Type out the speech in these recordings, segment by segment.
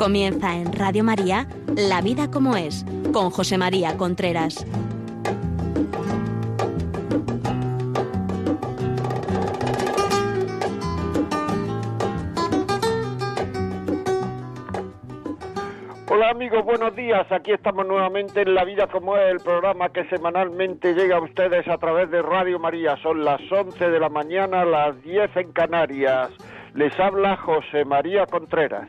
Comienza en Radio María La vida como es con José María Contreras. Hola amigos, buenos días. Aquí estamos nuevamente en La Vida como es, el programa que semanalmente llega a ustedes a través de Radio María. Son las 11 de la mañana, las 10 en Canarias. Les habla José María Contreras.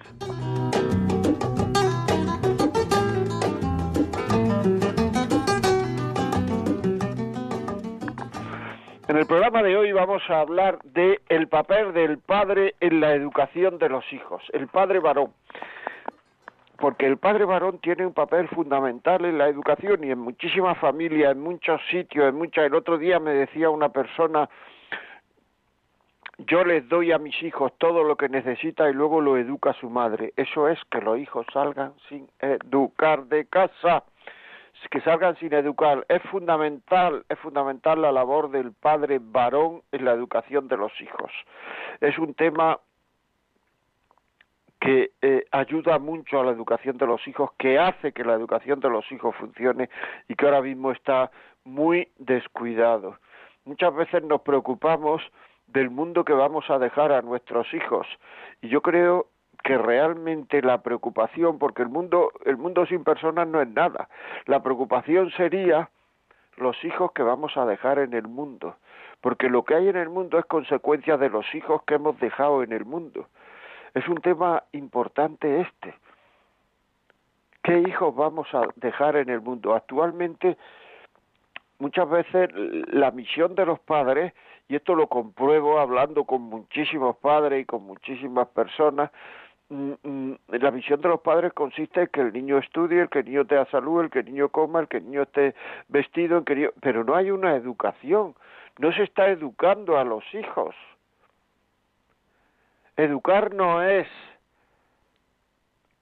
En el programa de hoy vamos a hablar de el papel del padre en la educación de los hijos, el padre varón. Porque el padre varón tiene un papel fundamental en la educación y en muchísimas familias, en muchos sitios, en muchas. El otro día me decía una persona, yo les doy a mis hijos todo lo que necesita y luego lo educa su madre. Eso es que los hijos salgan sin educar de casa que salgan sin educar. Es fundamental, es fundamental la labor del padre varón en la educación de los hijos. Es un tema que eh, ayuda mucho a la educación de los hijos, que hace que la educación de los hijos funcione y que ahora mismo está muy descuidado. Muchas veces nos preocupamos del mundo que vamos a dejar a nuestros hijos y yo creo que realmente la preocupación, porque el mundo, el mundo sin personas no es nada, la preocupación sería los hijos que vamos a dejar en el mundo, porque lo que hay en el mundo es consecuencia de los hijos que hemos dejado en el mundo. Es un tema importante este. ¿Qué hijos vamos a dejar en el mundo? Actualmente, muchas veces la misión de los padres, y esto lo compruebo hablando con muchísimos padres y con muchísimas personas, la visión de los padres consiste en que el niño estudie, el que el niño tenga salud, el que el niño coma, el que el niño esté vestido, el que pero no hay una educación, no se está educando a los hijos. Educar no es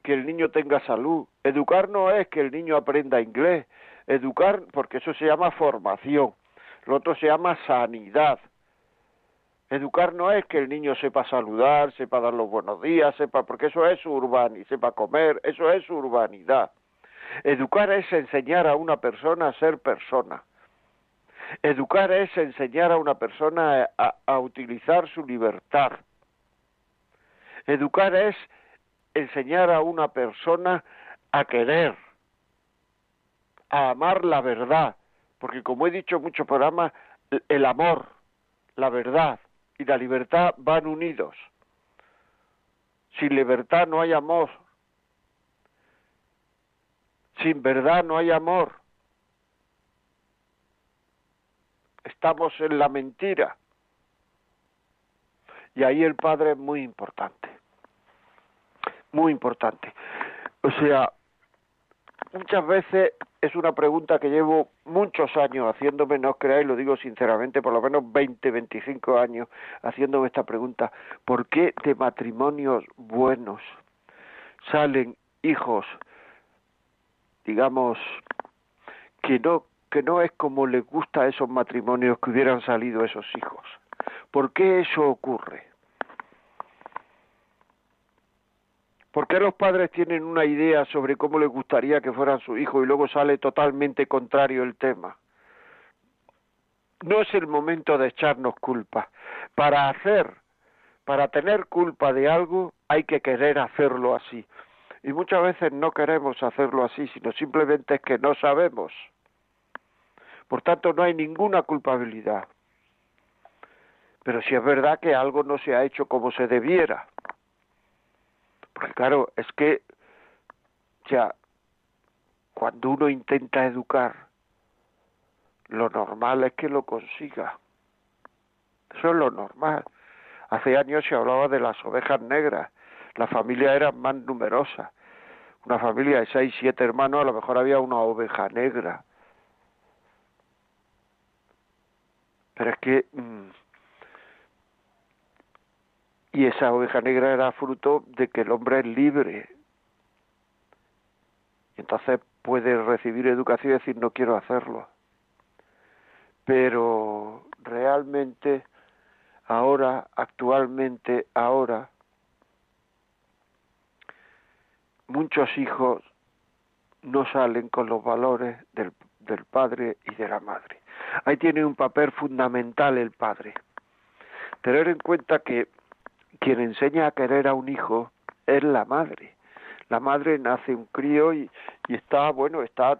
que el niño tenga salud, educar no es que el niño aprenda inglés, educar, porque eso se llama formación, lo otro se llama sanidad. Educar no es que el niño sepa saludar, sepa dar los buenos días, sepa, porque eso es urbanidad, sepa comer, eso es urbanidad. Educar es enseñar a una persona a ser persona. Educar es enseñar a una persona a, a utilizar su libertad. Educar es enseñar a una persona a querer, a amar la verdad, porque como he dicho en muchos programas, el amor, la verdad, y la libertad van unidos. Sin libertad no hay amor. Sin verdad no hay amor. Estamos en la mentira. Y ahí el Padre es muy importante. Muy importante. O sea, muchas veces es una pregunta que llevo muchos años haciéndome, no os creáis, lo digo sinceramente, por lo menos 20, 25 años haciéndome esta pregunta. ¿Por qué de matrimonios buenos salen hijos, digamos, que no, que no es como les gusta a esos matrimonios que hubieran salido esos hijos? ¿Por qué eso ocurre? ¿Por qué los padres tienen una idea sobre cómo les gustaría que fueran su hijo y luego sale totalmente contrario el tema? No es el momento de echarnos culpa. Para hacer, para tener culpa de algo, hay que querer hacerlo así. Y muchas veces no queremos hacerlo así, sino simplemente es que no sabemos. Por tanto, no hay ninguna culpabilidad. Pero si es verdad que algo no se ha hecho como se debiera. Porque claro, es que ya cuando uno intenta educar, lo normal es que lo consiga. Eso es lo normal. Hace años se hablaba de las ovejas negras. La familia era más numerosa. Una familia de seis, siete hermanos, a lo mejor había una oveja negra. Pero es que mm, y esa oveja negra era fruto de que el hombre es libre. Entonces puede recibir educación y decir no quiero hacerlo. Pero realmente, ahora, actualmente, ahora, muchos hijos no salen con los valores del, del padre y de la madre. Ahí tiene un papel fundamental el padre. Tener en cuenta que quien enseña a querer a un hijo es la madre. La madre nace un crío y, está, bueno, está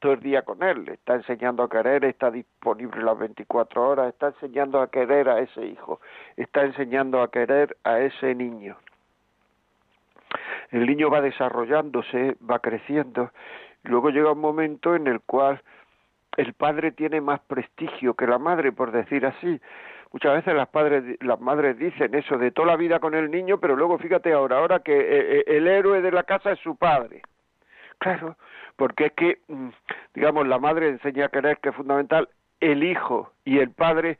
todo el día con él, está enseñando a querer, está disponible las 24 horas, está enseñando a querer a ese hijo, está enseñando a querer a ese niño. El niño va desarrollándose, va creciendo, luego llega un momento en el cual el padre tiene más prestigio que la madre, por decir así. Muchas veces las padres, las madres dicen eso de toda la vida con el niño, pero luego fíjate ahora, ahora que eh, eh, el héroe de la casa es su padre. Claro, porque es que, mm, digamos, la madre enseña a querer que es fundamental, el hijo y el padre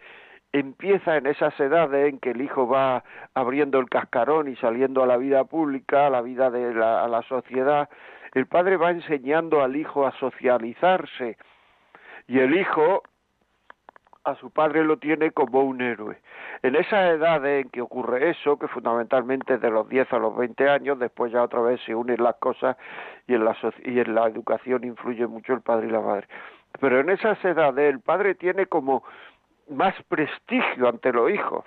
empieza en esas edades en que el hijo va abriendo el cascarón y saliendo a la vida pública, a la vida de la, a la sociedad, el padre va enseñando al hijo a socializarse y el hijo a su padre lo tiene como un héroe. En esa edad en que ocurre eso, que fundamentalmente de los 10 a los 20 años, después ya otra vez se unen las cosas y en la, y en la educación influye mucho el padre y la madre. Pero en esas edades el padre tiene como más prestigio ante los hijos.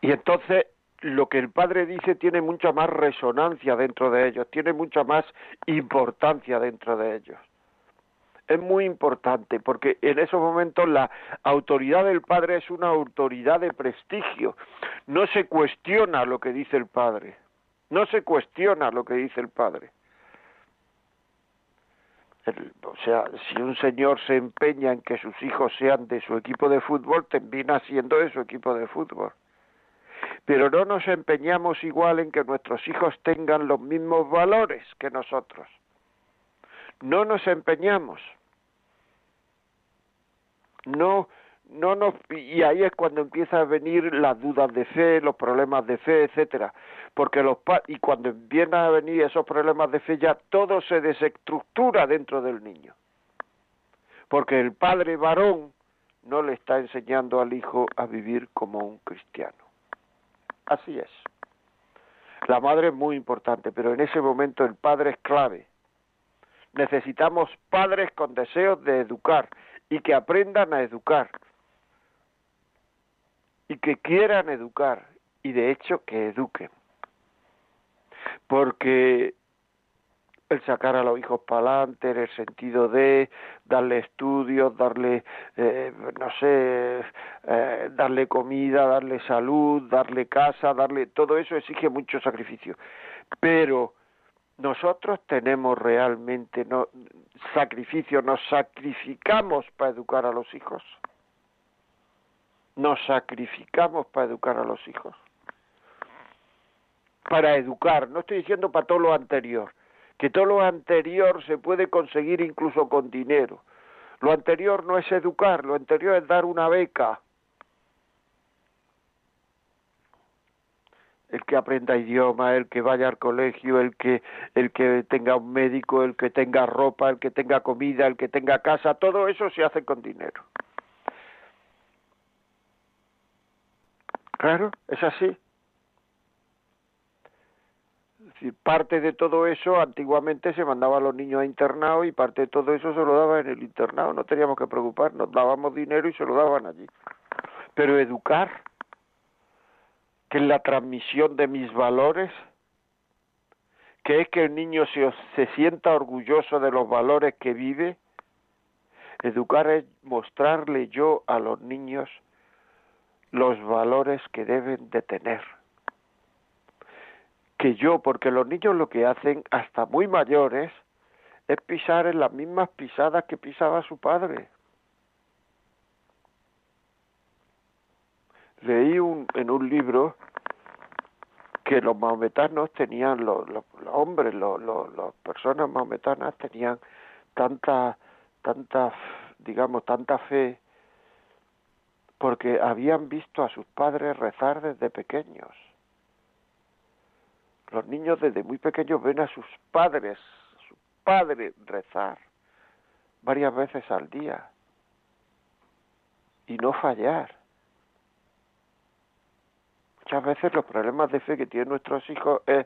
Y entonces lo que el padre dice tiene mucha más resonancia dentro de ellos, tiene mucha más importancia dentro de ellos es muy importante porque en esos momentos la autoridad del padre es una autoridad de prestigio. No se cuestiona lo que dice el padre. No se cuestiona lo que dice el padre. o sea, si un señor se empeña en que sus hijos sean de su equipo de fútbol, termina siendo de su equipo de fútbol. Pero no nos empeñamos igual en que nuestros hijos tengan los mismos valores que nosotros. No nos empeñamos no no nos y ahí es cuando empiezan a venir las dudas de fe, los problemas de fe, etcétera, porque los y cuando empiezan a venir esos problemas de fe ya todo se desestructura dentro del niño. Porque el padre varón no le está enseñando al hijo a vivir como un cristiano. Así es. La madre es muy importante, pero en ese momento el padre es clave. Necesitamos padres con deseos de educar y que aprendan a educar y que quieran educar y de hecho que eduquen. Porque el sacar a los hijos para adelante en el sentido de darle estudios, darle, eh, no sé, eh, darle comida, darle salud, darle casa, darle, todo eso exige mucho sacrificio. Pero nosotros tenemos realmente no, sacrificio, nos sacrificamos para educar a los hijos. Nos sacrificamos para educar a los hijos. Para educar, no estoy diciendo para todo lo anterior, que todo lo anterior se puede conseguir incluso con dinero. Lo anterior no es educar, lo anterior es dar una beca, el que aprenda idioma, el que vaya al colegio, el que el que tenga un médico, el que tenga ropa, el que tenga comida, el que tenga casa, todo eso se hace con dinero. Claro, es así. Parte de todo eso antiguamente se mandaba a los niños a internado y parte de todo eso se lo daba en el internado, no teníamos que preocuparnos, dábamos dinero y se lo daban allí. Pero educar que es la transmisión de mis valores, que es que el niño se, se sienta orgulloso de los valores que vive. Educar es mostrarle yo a los niños los valores que deben de tener. Que yo, porque los niños lo que hacen hasta muy mayores es pisar en las mismas pisadas que pisaba su padre. Leí un, en un libro que los maometanos tenían, los, hombres, los, las personas maometanas tenían tanta, tanta, digamos, tanta fe porque habían visto a sus padres rezar desde pequeños. Los niños desde muy pequeños ven a sus padres, a su padre rezar varias veces al día y no fallar. Muchas veces los problemas de fe que tienen nuestros hijos es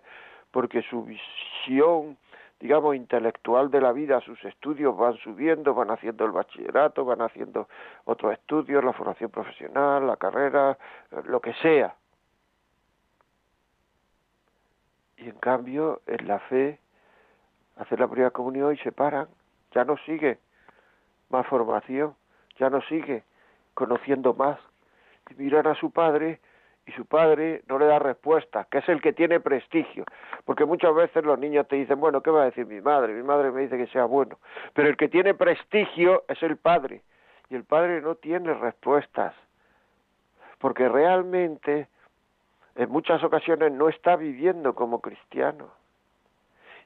porque su visión digamos, intelectual de la vida, sus estudios van subiendo, van haciendo el bachillerato, van haciendo otros estudios, la formación profesional, la carrera, lo que sea. Y en cambio, en la fe, hacer la primera comunión y se paran, ya no sigue más formación, ya no sigue conociendo más. Y miran a su padre y su padre no le da respuesta, que es el que tiene prestigio. Porque muchas veces los niños te dicen, bueno, ¿qué va a decir mi madre? Mi madre me dice que sea bueno. Pero el que tiene prestigio es el padre. Y el padre no tiene respuestas. Porque realmente en muchas ocasiones no está viviendo como cristiano.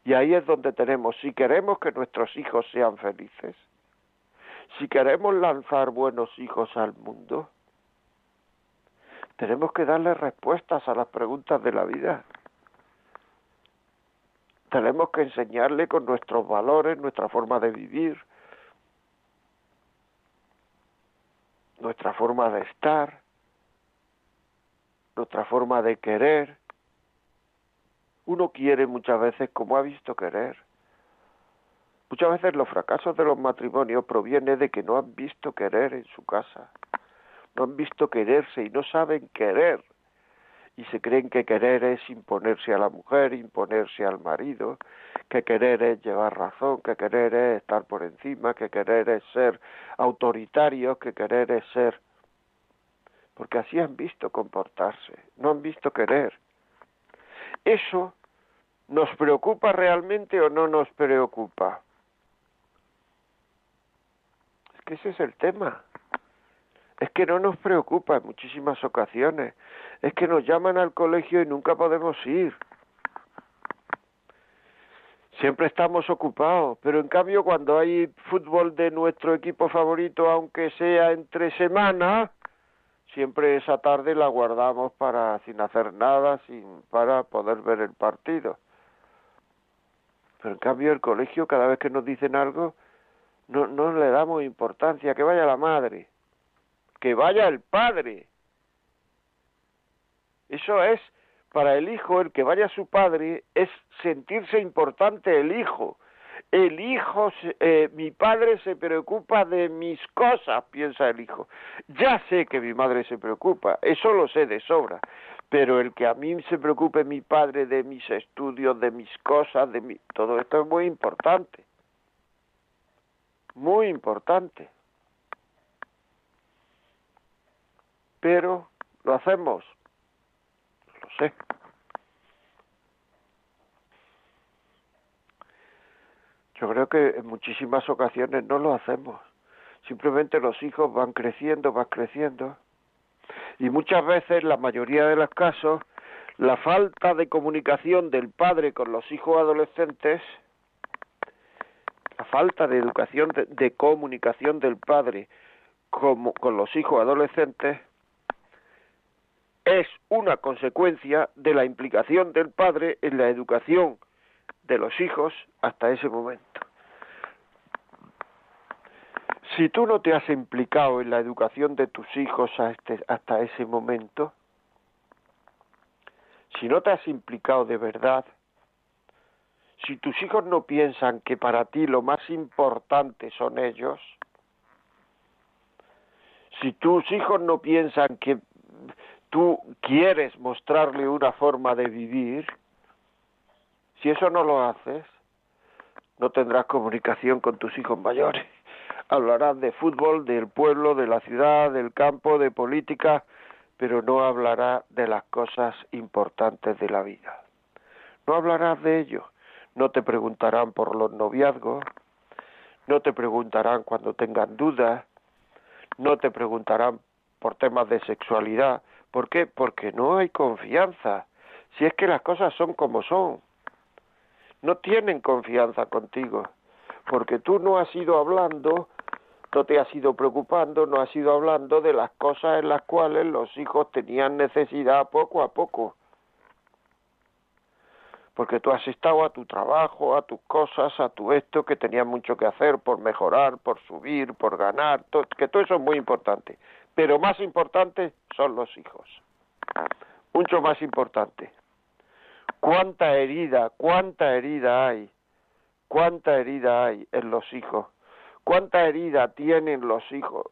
Y ahí es donde tenemos, si queremos que nuestros hijos sean felices, si queremos lanzar buenos hijos al mundo, tenemos que darle respuestas a las preguntas de la vida. Tenemos que enseñarle con nuestros valores, nuestra forma de vivir, nuestra forma de estar, nuestra forma de querer. Uno quiere muchas veces como ha visto querer. Muchas veces los fracasos de los matrimonios provienen de que no han visto querer en su casa no han visto quererse y no saben querer y se creen que querer es imponerse a la mujer, imponerse al marido, que querer es llevar razón, que querer es estar por encima, que querer es ser autoritario, que querer es ser porque así han visto comportarse, no han visto querer. ¿Eso nos preocupa realmente o no nos preocupa? Es que ese es el tema. Es que no nos preocupa en muchísimas ocasiones. Es que nos llaman al colegio y nunca podemos ir. Siempre estamos ocupados, pero en cambio cuando hay fútbol de nuestro equipo favorito, aunque sea entre semanas, siempre esa tarde la guardamos para sin hacer nada, sin para poder ver el partido. Pero en cambio el colegio cada vez que nos dicen algo no no le damos importancia, que vaya la madre que vaya el padre. Eso es para el hijo, el que vaya su padre, es sentirse importante el hijo. El hijo, eh, mi padre se preocupa de mis cosas, piensa el hijo. Ya sé que mi madre se preocupa, eso lo sé de sobra, pero el que a mí se preocupe mi padre de mis estudios, de mis cosas, de mi... todo esto es muy importante. Muy importante. Pero lo hacemos. Lo sé. Yo creo que en muchísimas ocasiones no lo hacemos. Simplemente los hijos van creciendo, van creciendo. Y muchas veces, la mayoría de los casos, la falta de comunicación del padre con los hijos adolescentes, la falta de educación, de, comunicación del padre como, con los hijos adolescentes, es una consecuencia de la implicación del padre en la educación de los hijos hasta ese momento. Si tú no te has implicado en la educación de tus hijos este, hasta ese momento, si no te has implicado de verdad, si tus hijos no piensan que para ti lo más importante son ellos, si tus hijos no piensan que tú quieres mostrarle una forma de vivir, si eso no lo haces, no tendrás comunicación con tus hijos mayores. Hablarás de fútbol, del pueblo, de la ciudad, del campo, de política, pero no hablará de las cosas importantes de la vida. No hablarás de ello. No te preguntarán por los noviazgos, no te preguntarán cuando tengan dudas, no te preguntarán por temas de sexualidad, ¿Por qué? Porque no hay confianza. Si es que las cosas son como son. No tienen confianza contigo. Porque tú no has ido hablando, no te has ido preocupando, no has ido hablando de las cosas en las cuales los hijos tenían necesidad poco a poco. Porque tú has estado a tu trabajo, a tus cosas, a tu esto, que tenías mucho que hacer por mejorar, por subir, por ganar, que todo eso es muy importante pero más importante son los hijos. Mucho más importante. cuánta herida, cuánta herida hay, cuánta herida hay en los hijos, cuánta herida tienen los hijos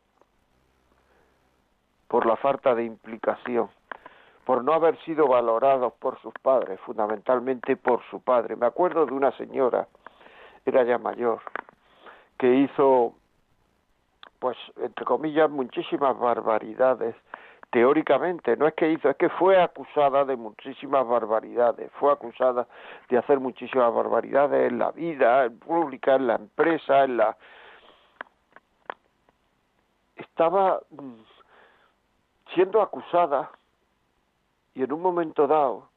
por la falta de implicación, por no haber sido valorados por sus padres, fundamentalmente por su padre. Me acuerdo de una señora, era ya mayor, que hizo, pues, entre comillas, muchísimas barbaridades teóricamente, no es que hizo, es que fue acusada de muchísimas barbaridades, fue acusada de hacer muchísimas barbaridades en la vida en pública, en la empresa, en la... Estaba mm, siendo acusada y en un momento dado,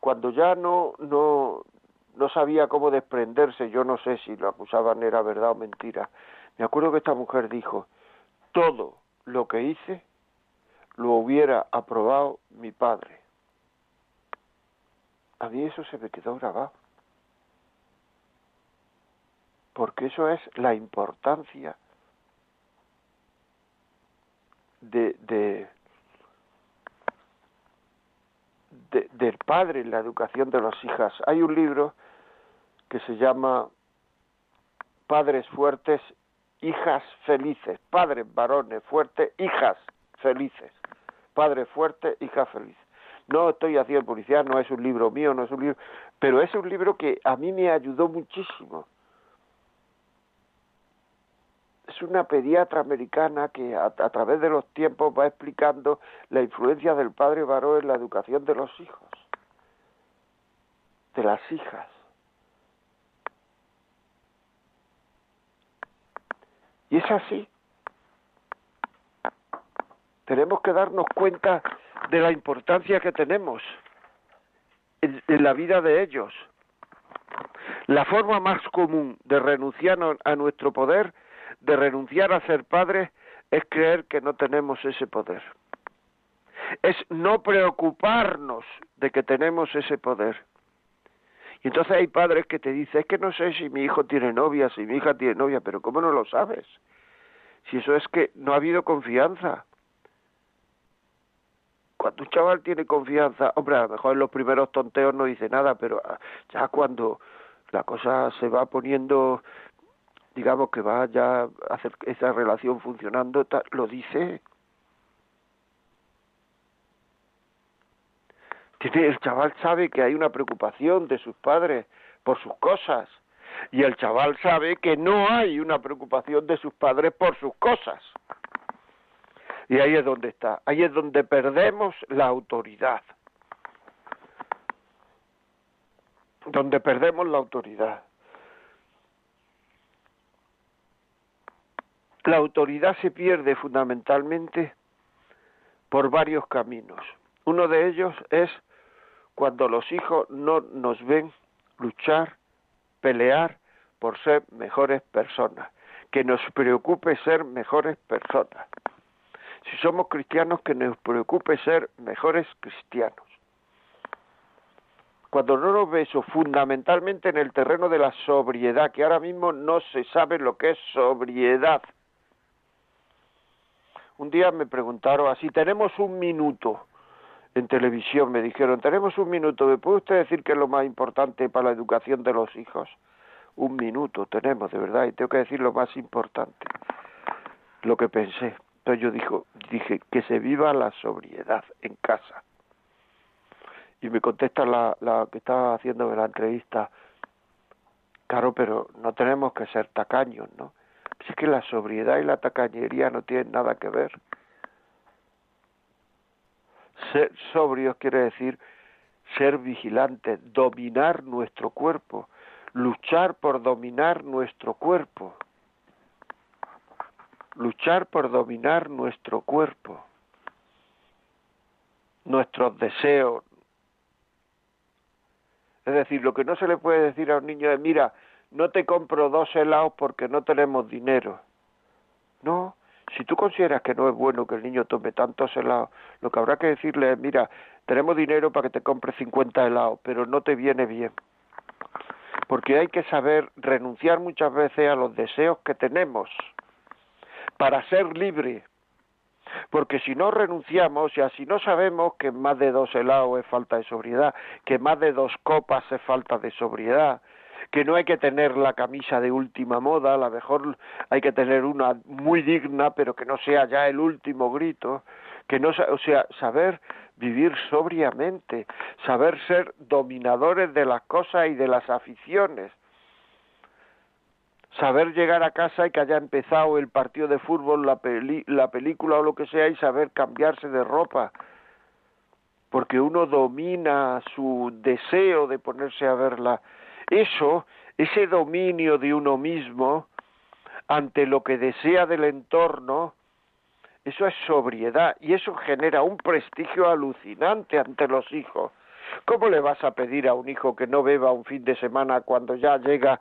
cuando ya no, no, no sabía cómo desprenderse, yo no sé si lo acusaban era verdad o mentira, me acuerdo que esta mujer dijo, todo lo que hice lo hubiera aprobado mi padre. A mí eso se me quedó grabado. Porque eso es la importancia de, de, del padre en la educación de las hijas. Hay un libro que se llama Padres fuertes, hijas felices. Padres varones fuertes, hijas felices. Padre fuerte, hija feliz. No estoy haciendo publicidad, no es un libro mío, no es un libro, pero es un libro que a mí me ayudó muchísimo. Es una pediatra americana que a través de los tiempos va explicando la influencia del padre varón en la educación de los hijos, de las hijas. Y es así tenemos que darnos cuenta de la importancia que tenemos en, la vida de ellos. La forma más común de renunciar a nuestro poder, de renunciar a ser padres, es creer que no tenemos ese poder. Es no preocuparnos de que tenemos ese poder. Y entonces hay padres que te dicen, es que no sé si mi hijo tiene novia, si mi hija tiene novia, pero ¿cómo no lo sabes? Si eso es que no ha habido confianza. Cuando un chaval tiene confianza, hombre, a lo mejor en los primeros tonteos no dice nada, pero ah, ya cuando la cosa se va poniendo, digamos que va ya a hacer esa relación funcionando, lo dice. El chaval sabe que hay una preocupación de sus padres por sus cosas y el chaval sabe que no hay una preocupación de sus padres por sus cosas. Y ahí es donde está, ahí es donde perdemos la autoridad. Donde perdemos la autoridad. La autoridad se pierde fundamentalmente por varios caminos. Uno de ellos es cuando los hijos no nos ven luchar, pelear por ser mejores personas, que nos preocupe ser mejores personas si somos cristianos, que nos preocupe ser mejores cristianos. Cuando no nos ve eso fundamentalmente en el terreno de la sobriedad, que ahora mismo no se sabe lo que es sobriedad. Un día me preguntaron así, tenemos un minuto en televisión, me dijeron, tenemos un minuto, ¿me puede usted decir qué es lo más importante para la educación de los hijos? Un minuto tenemos, de verdad, y tengo que decir lo más importante, lo que pensé. Entonces yo dijo, dije que se viva la sobriedad en casa. Y me contesta la, la que estaba haciendo la entrevista, claro, pero no tenemos que ser tacaños, ¿no? Es que la sobriedad y la tacañería no tienen nada que ver. Ser sobrios quiere decir ser vigilantes, dominar nuestro cuerpo, luchar por dominar nuestro cuerpo luchar por dominar nuestro cuerpo, nuestros deseos. Es decir, lo que no se le puede decir a un niño es, mira, no te compro dos helados porque no tenemos dinero. No, si tú consideras que no es bueno que el niño tome tantos helados, lo que habrá que decirle es, mira, tenemos dinero para que te compres 50 helados, pero no te viene bien. Porque hay que saber renunciar muchas veces a los deseos que tenemos para ser libre. Porque si no renunciamos, y así no sabemos que más de dos helados es falta de sobriedad, que más de dos copas es falta de sobriedad, que no hay que tener la camisa de última moda, a lo mejor hay que tener una muy digna, pero que no sea ya el último grito, que no, o sea, saber vivir sobriamente, saber ser dominadores de las cosas y de las aficiones, saber llegar a casa y que haya empezado el partido de fútbol, la, la película o lo que sea y saber cambiarse de ropa, porque uno domina su deseo de ponerse a verla. Eso, ese dominio de uno mismo ante lo que desea del entorno, eso es sobriedad y eso genera un prestigio alucinante ante los hijos. ¿Cómo le vas a pedir a un hijo que no beba un fin de semana cuando ya llega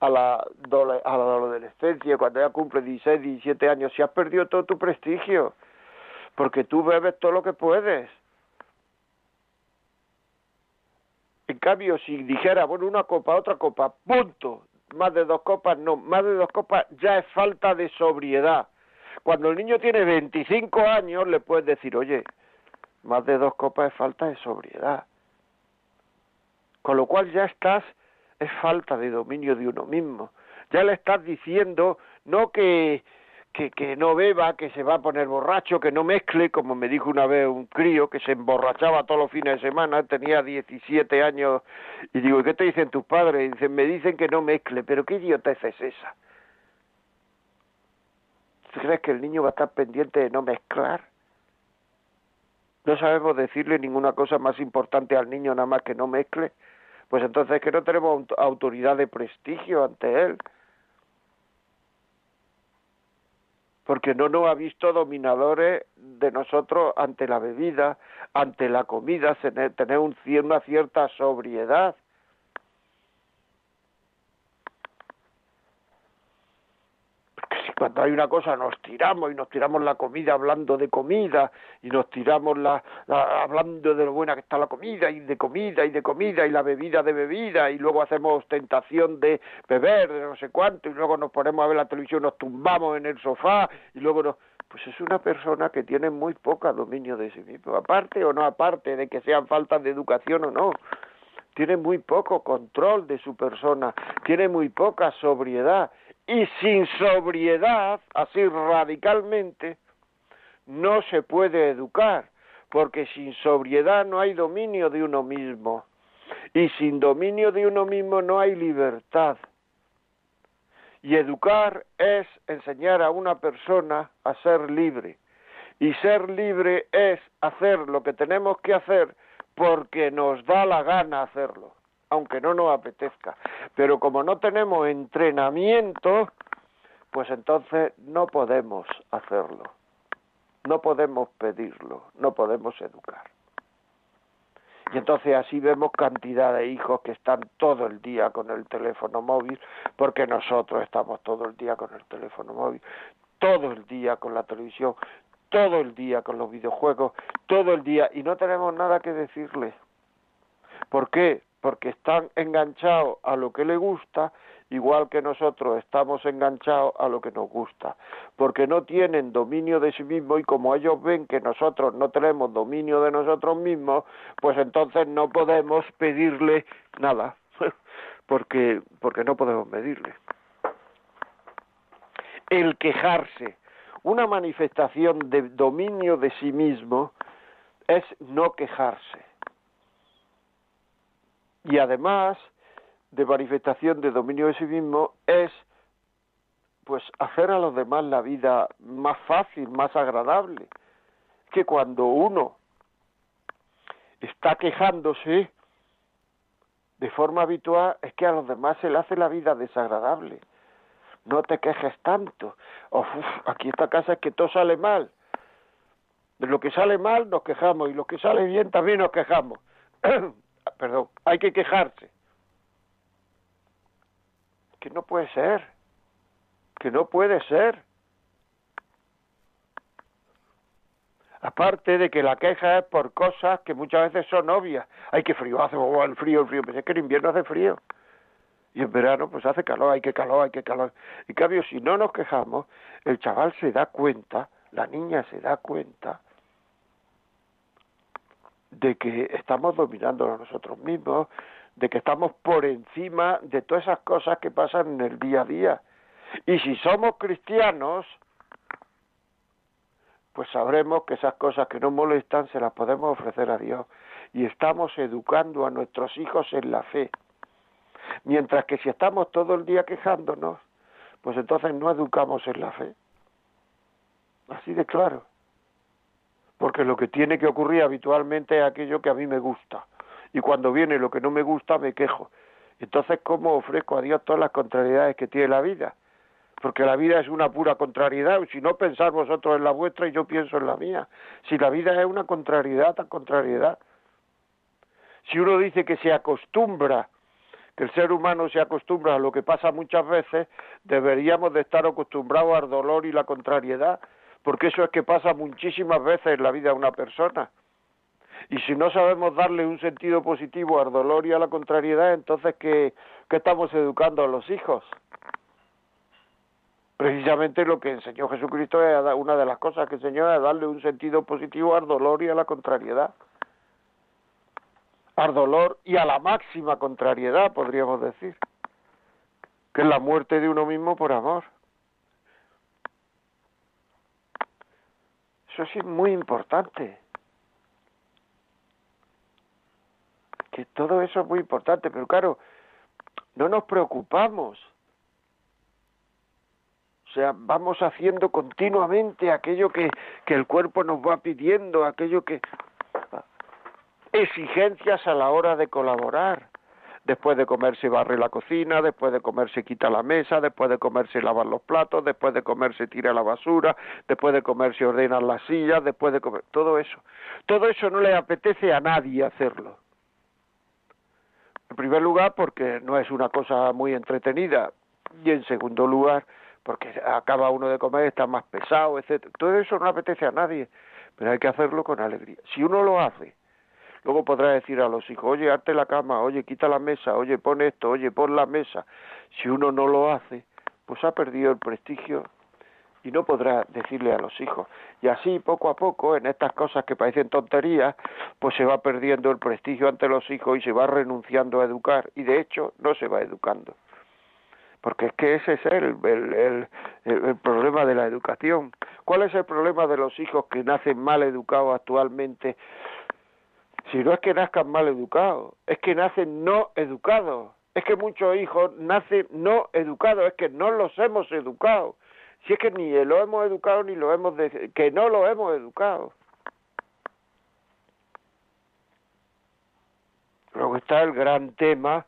a la, a la adolescencia, cuando ya cumple 16, 17 años, si has perdido todo tu prestigio? Porque tú bebes todo lo que puedes. En cambio, si dijera, bueno, una copa, otra copa, punto, más de dos copas, no, más de dos copas ya es falta de sobriedad. Cuando el niño tiene 25 años, le puedes decir, oye, más de dos copas es falta de sobriedad. Con lo cual ya estás, es falta de dominio de uno mismo. Ya le estás diciendo, no que, que, que no beba, que se va a poner borracho, que no mezcle, como me dijo una vez un crío que se emborrachaba todos los fines de semana, tenía 17 años, y digo, ¿y qué te dicen tus padres? Dicen, me dicen que no mezcle, pero qué idiotez es esa. ¿Tú crees que el niño va a estar pendiente de no mezclar? No sabemos decirle ninguna cosa más importante al niño nada más que no mezcle. Pues entonces que no tenemos autoridad de prestigio ante él. Porque no nos ha visto dominadores de nosotros ante la bebida, ante la comida, tener una cierta sobriedad. Hay una cosa nos tiramos y nos tiramos la comida hablando de comida y nos tiramos la, hablando de lo buena que está la comida y de comida y de comida y la bebida de bebida y luego hacemos tentación de beber de no sé cuánto y luego nos ponemos a ver la televisión nos tumbamos en el sofá y luego nos pues es una persona que tiene muy poca dominio de sí mismo aparte o no aparte de que sean faltas de educación o no. Tiene muy poco control de su persona, tiene muy poca sobriedad y sin sobriedad, así radicalmente, no se puede educar, porque sin sobriedad no hay dominio de uno mismo, y sin dominio de uno mismo no hay libertad. Y educar es enseñar a una persona a ser libre. Y ser libre es hacer lo que tenemos que hacer porque nos da la gana hacerlo aunque no nos apetezca. Pero como no tenemos entrenamiento, pues entonces no podemos hacerlo, no podemos pedirlo, no podemos educar. Y entonces así vemos cantidad de hijos que están todo el día con el teléfono móvil, porque nosotros estamos todo el día con el teléfono móvil, todo el día con la televisión, todo el día con los videojuegos, todo el día, y no tenemos nada que decirles. ¿Por qué? Porque están enganchados a lo que les gusta, igual que nosotros estamos enganchados a lo que nos gusta, porque no tienen dominio de sí mismos y como ellos ven que nosotros no tenemos dominio de nosotros mismos, pues entonces no podemos pedirle nada, porque, porque no podemos medirle. El quejarse, una manifestación de dominio de sí mismo es no quejarse y además de manifestación de dominio de sí mismo es pues hacer a los demás la vida más fácil, más agradable. Que cuando uno está quejándose de forma habitual es que a los demás se le hace la vida desagradable. No te quejes tanto. Uf, aquí esta casa es que todo sale mal. De lo que sale mal nos quejamos y lo que sale bien también nos quejamos. perdón, hay que quejarse. Que no puede ser, que no puede ser. Aparte de que la queja es por cosas que muchas veces son obvias. Hay que frío, hace el frío, el frío. Pues es que en invierno hace frío. Y en verano pues hace calor, hay que calor, hay que calor. En cambio, si no nos quejamos, el chaval se da cuenta la niña se da cuenta de que estamos dominando a nosotros mismos, de que estamos por encima de todas esas cosas que pasan en el día a día. Y si somos cristianos, pues sabremos que esas cosas que nos molestan se las podemos ofrecer a Dios y estamos educando a nuestros hijos en la fe. Mientras que si estamos todo el día quejándonos, pues entonces no educamos en la fe. Así de claro. Porque lo que tiene que ocurrir habitualmente es aquello que a mí me gusta. Y cuando viene lo que no me gusta, me quejo. Entonces, ¿cómo ofrezco a Dios todas las contrariedades que tiene la vida? Porque la vida es una pura contrariedad. Si no pensar vosotros en la vuestra y yo pienso en la mía. Si la vida es una contrariedad, tan contrariedad. Si uno dice que se acostumbra que el ser humano se acostumbra a lo que pasa muchas veces, deberíamos de estar acostumbrados al dolor y la contrariedad, porque eso es que pasa muchísimas veces en la vida de una persona. Y si no sabemos darle un sentido positivo al dolor y a la contrariedad, entonces ¿qué, estamos educando a los hijos? Precisamente lo que enseñó Jesucristo es una de las cosas que enseñó es darle un sentido positivo al dolor y a la contrariedad al dolor y a la máxima contrariedad, podríamos decir, que es la muerte de uno mismo por amor. Eso sí es muy importante. Que todo eso es muy importante, pero claro, no nos preocupamos. O sea, vamos haciendo continuamente aquello que, que el cuerpo nos va pidiendo, aquello que exigencias a la hora de colaborar. Después de comer se barre la cocina, después de comer se quita la mesa, después de comer se lavan los platos, después de comer se tira la basura, después de comer se ordenan las sillas, después de comer todo eso. Todo eso no le apetece a nadie hacerlo. En primer lugar, porque no es una cosa muy entretenida. Y en segundo lugar, porque acaba uno de comer, está más pesado, etc. Todo eso no apetece a nadie, pero hay que hacerlo con alegría. Si uno lo hace Luego podrá decir a los hijos, oye, hazte la cama, oye, quita la mesa, oye, pon esto, oye, pon la mesa. Si uno no lo hace, pues ha perdido el prestigio y no podrá decirle a los hijos. Y así, poco a poco, en estas cosas que parecen tonterías, pues se va perdiendo el prestigio ante los hijos y se va renunciando a educar. Y de hecho, no se va educando. Porque es que ese es el, el, el, el problema de la educación. ¿Cuál es el problema de los hijos que nacen mal educados actualmente? Si no es que nazcan mal educados, es que nacen no educados. Es que muchos hijos nacen no educados, es que no los hemos educado. Si es que ni lo hemos educado ni lo hemos que no lo hemos educado. Luego está el gran tema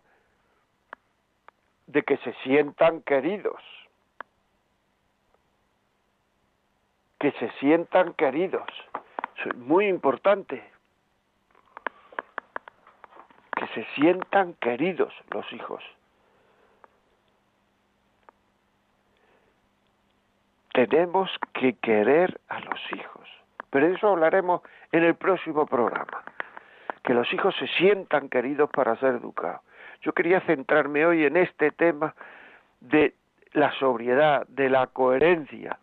de que se sientan queridos. Que se sientan queridos. es muy importante que se sientan queridos los hijos. Tenemos que querer a los hijos, pero de eso hablaremos en el próximo programa. Que los hijos se sientan queridos para ser educados. Yo quería centrarme hoy en este tema de la sobriedad, de la coherencia.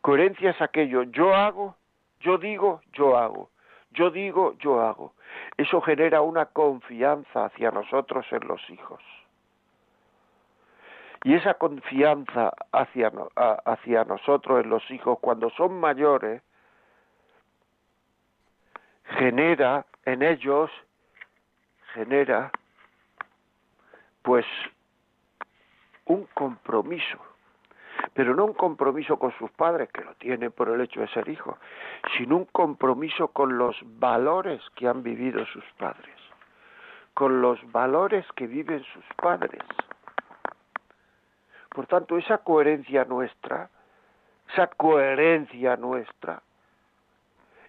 Coherencia es aquello, yo hago, yo digo, yo hago. Yo digo, yo hago. Eso genera una confianza hacia nosotros en los hijos. Y esa confianza hacia, hacia nosotros en los hijos cuando son mayores genera en ellos, genera pues un compromiso pero no un compromiso con sus padres, que lo tienen por el hecho de ser hijos, sino un compromiso con los valores que han vivido sus padres, con los valores que viven sus padres. Por tanto, esa coherencia nuestra, esa coherencia nuestra,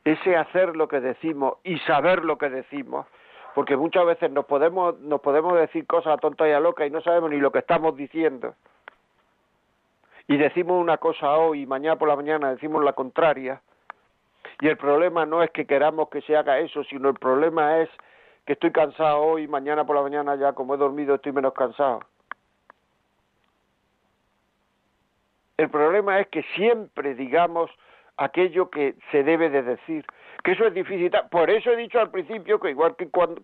ese hacer lo que decimos y saber lo que decimos, porque muchas veces nos podemos, nos podemos decir cosas a y a loca y no sabemos ni lo que estamos diciendo y decimos una cosa hoy y mañana por la mañana decimos la contraria, y el problema no es que queramos que se haga eso, sino el problema es que estoy cansado hoy y mañana por la mañana ya como he dormido estoy menos cansado. El problema es que siempre digamos aquello que se debe de decir, que eso es difícil. Por eso he dicho al principio que igual que cuando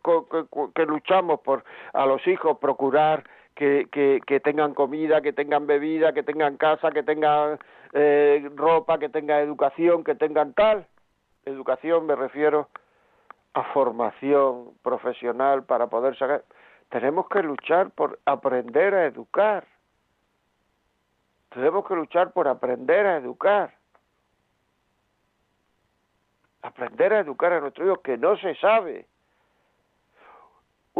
que, luchamos por a los hijos procurar que, tengan comida, que tengan bebida, que tengan casa, que tengan eh, ropa, que tengan educación, que tengan tal. Educación me refiero a formación profesional para poder sacar. Tenemos que luchar por aprender a educar. Tenemos que luchar por aprender a educar. Aprender a educar a nuestros hijos que no se sabe.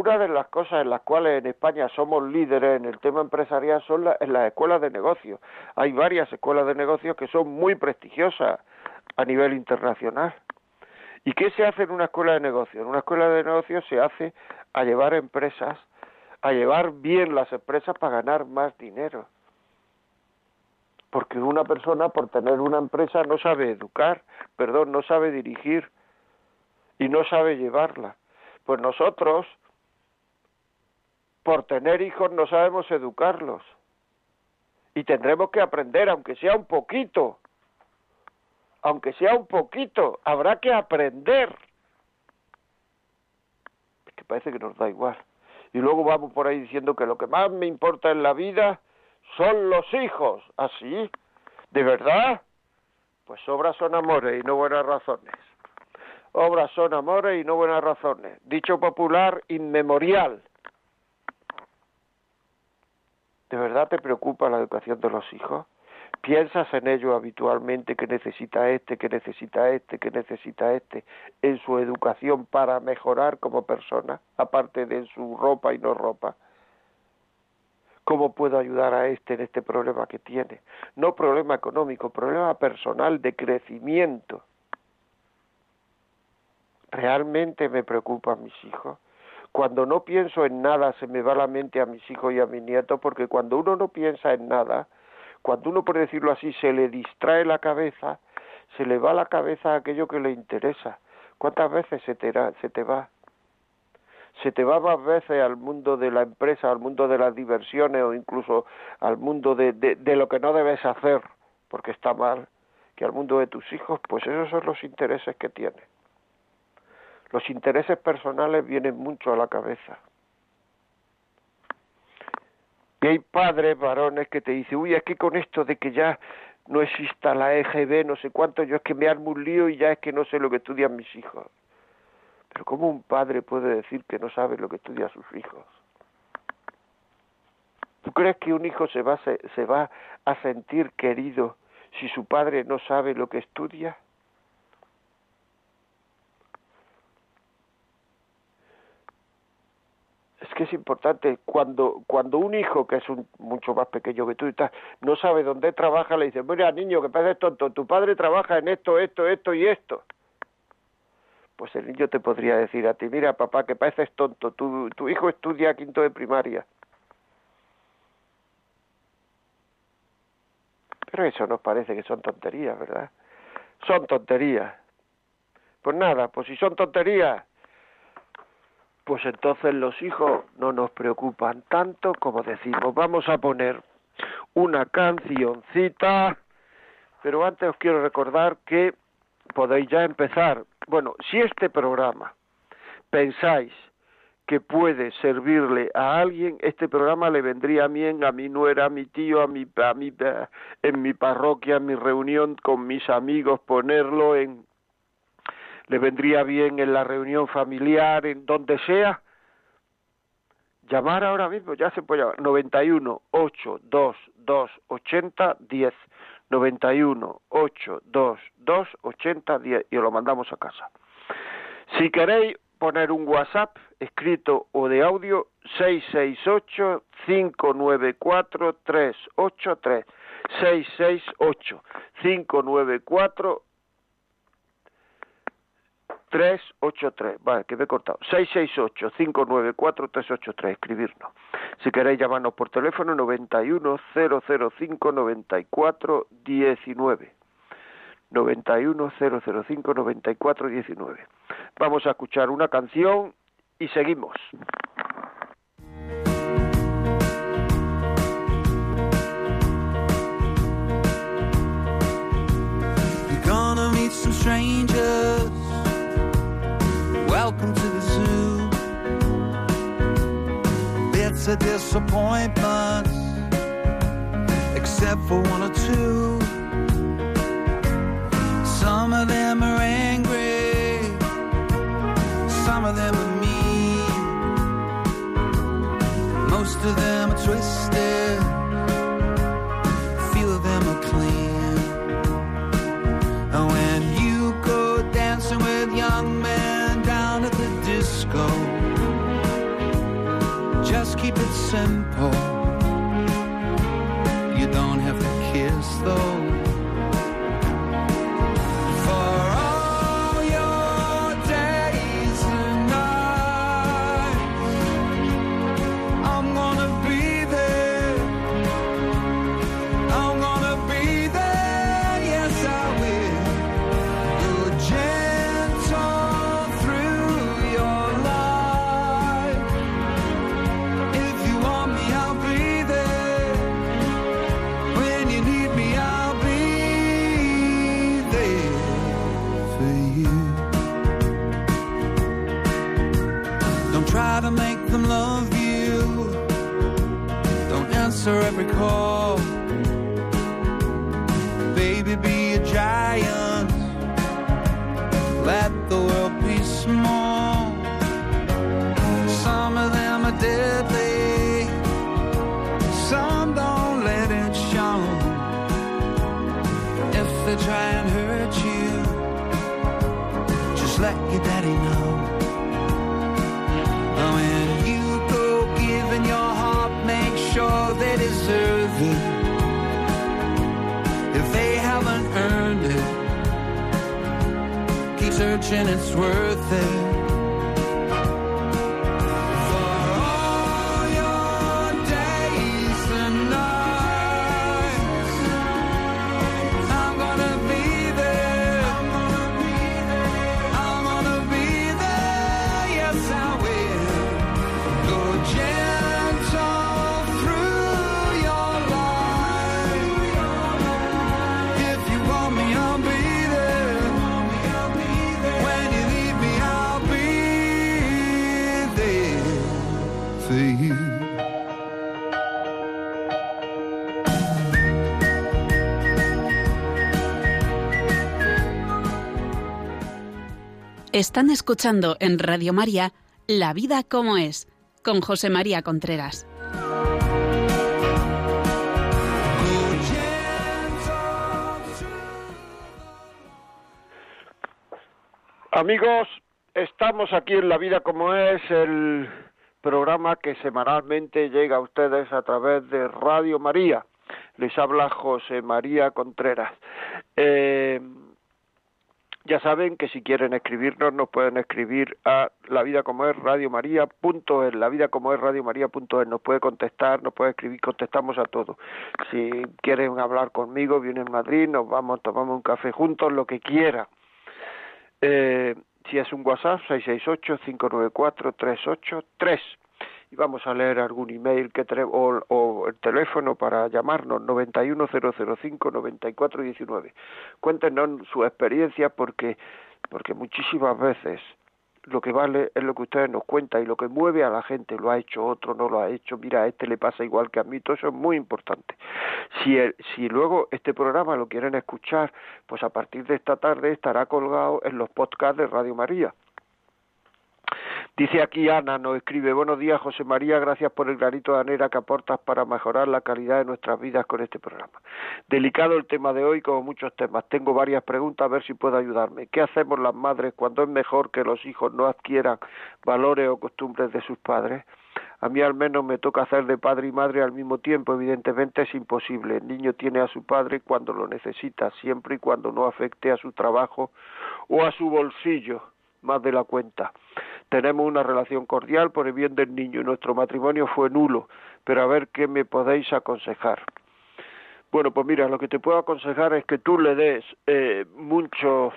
Una de las cosas en las cuales en España somos líderes en el tema empresarial son en las escuelas de negocios. Hay varias escuelas de negocios que son muy prestigiosas a nivel internacional. ¿Y qué se hace en una escuela de negocios? En una escuela de negocios se hace a llevar empresas, a llevar bien las empresas para ganar más dinero. Porque una persona por tener una empresa no sabe educar, perdón, no sabe dirigir y no sabe llevarla. Pues nosotros, por tener hijos, no sabemos educarlos. Y tendremos que aprender, aunque sea un poquito, aunque sea un poquito, habrá que aprender. que parece que nos da igual. Y luego vamos por ahí diciendo que lo que más me importa en la vida son los hijos. ¿Así? ¿Ah, ¿De verdad? Pues obras son amores y no buenas razones. Obras son amores y no buenas razones. Dicho popular inmemorial. ¿De verdad te preocupa la educación de los hijos? piensas en ello habitualmente que necesita este, que necesita este, que necesita este en su educación para mejorar como persona, aparte de su ropa y no ropa. ¿Cómo puedo ayudar a este en este problema que tiene? No problema económico, problema personal de crecimiento. ¿Realmente me preocupan mis hijos? Cuando no pienso en nada se me va la mente a mis hijos y a mis nietos porque cuando uno no piensa en nada, cuando uno, por decirlo así, se le distrae la cabeza, se le va la cabeza a aquello que le interesa. ¿Cuántas veces se te, se te va? Se te va más veces al mundo de la empresa, al mundo de las diversiones o incluso al mundo de, de, de lo que no debes hacer porque está mal, que al mundo de tus hijos, pues esos son los intereses que tiene. Los intereses personales vienen mucho a la cabeza. Y hay padres, varones, que te dicen, uy, es que con esto de que ya no exista la EGB, no sé cuánto, yo es que me armo un lío y ya es que no sé lo que estudian mis hijos. Pero ¿cómo un padre puede decir que no sabe lo que estudian sus hijos? ¿Tú crees que un hijo se va, se va a sentir querido si su padre no sabe lo que estudia? Que es importante cuando cuando un hijo que es un, mucho más pequeño que tú tal, no sabe dónde trabaja le dice mira niño que pareces tonto tu padre trabaja en esto esto esto y esto pues el niño te podría decir a ti mira papá que pareces tonto tu tu hijo estudia quinto de primaria pero eso nos parece que son tonterías verdad son tonterías. Pues nada pues si son tonterías pues entonces los hijos no nos preocupan tanto como decimos. Vamos a poner una cancioncita, pero antes os quiero recordar que podéis ya empezar. Bueno, si este programa pensáis que puede servirle a alguien, este programa le vendría bien a mi nuera, a mi tío, a mi, a mi, en mi parroquia, en mi reunión con mis amigos, ponerlo en le vendría bien en la reunión familiar, en donde sea, llamar ahora mismo, ya se puede llamar, 91 822 80 10, 91 822 80 10 y lo mandamos a casa. Si queréis poner un WhatsApp escrito o de audio 668 594 383 668 594 383, vale, que me he cortado, 668-594-383, escribirnos. Si queréis llamarnos por teléfono, 91-005-94-19. 91-005-94-19. Vamos a escuchar una canción y seguimos. Bits of disappointments, except for one or two. Some of them are angry, some of them are mean, most of them are twisted. let the world be small. Some of them are deadly, some don't let it show. If they try and hurt you, just let your daddy know. It's worth it. Están escuchando en Radio María La vida como es, con José María Contreras. Amigos, estamos aquí en La vida como es, el programa que semanalmente llega a ustedes a través de Radio María. Les habla José María Contreras. Eh, ya saben que si quieren escribirnos nos pueden escribir a la vida como es radio maría es, la vida como es radio maría nos puede contestar, nos puede escribir, contestamos a todo. Si quieren hablar conmigo, vienen a Madrid, nos vamos, tomamos un café juntos, lo que quiera. Eh, si es un WhatsApp, 668-594-383 y vamos a leer algún email que o, el teléfono para llamarnos 910059419. Cuéntenos su experiencia porque porque muchísimas veces lo que vale es lo que ustedes nos cuentan y lo que mueve a la gente, lo ha hecho otro, no lo ha hecho, mira, a este le pasa igual que a mí, todo eso es muy importante. Si, si luego este programa lo quieren escuchar, pues a partir de esta tarde estará colgado en los podcasts de Radio María. Dice aquí Ana, nos escribe, buenos días José María, gracias por el granito de anera que aportas para mejorar la calidad de nuestras vidas con este programa. Delicado el tema de hoy, como muchos temas. Tengo varias preguntas, a ver si puedo ayudarme. ¿Qué hacemos las madres cuando es mejor que los hijos no adquieran valores o costumbres de sus padres? A mí al menos me toca hacer de padre y madre al mismo tiempo, evidentemente es imposible. El niño tiene a su padre cuando lo necesita, siempre y cuando no afecte a su trabajo o a su bolsillo más de la cuenta. Tenemos una relación cordial por el bien del niño nuestro matrimonio fue nulo, pero a ver qué me podéis aconsejar. Bueno, pues mira, lo que te puedo aconsejar es que tú le des eh, mucho,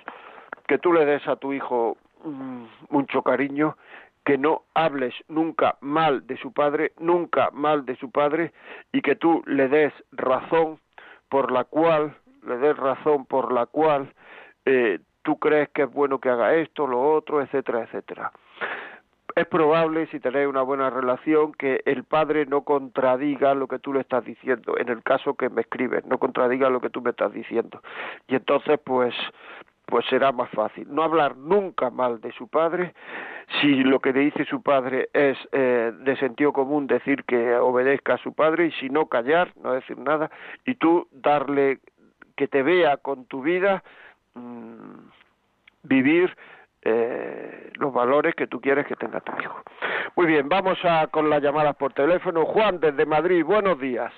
que tú le des a tu hijo mm, mucho cariño, que no hables nunca mal de su padre, nunca mal de su padre, y que tú le des razón por la cual, le des razón por la cual eh, tú crees que es bueno que haga esto, lo otro, etcétera, etcétera. Es probable, si tenéis una buena relación, que el padre no contradiga lo que tú le estás diciendo, en el caso que me escribes, no contradiga lo que tú me estás diciendo. Y entonces, pues, pues será más fácil. No hablar nunca mal de su padre, si lo que le dice su padre es eh, de sentido común decir que obedezca a su padre y si no callar, no decir nada, y tú darle que te vea con tu vida mmm, vivir eh, los valores que tú quieres que tenga tu hijo. Muy bien, vamos a con las llamadas por teléfono. Juan, desde Madrid, buenos días.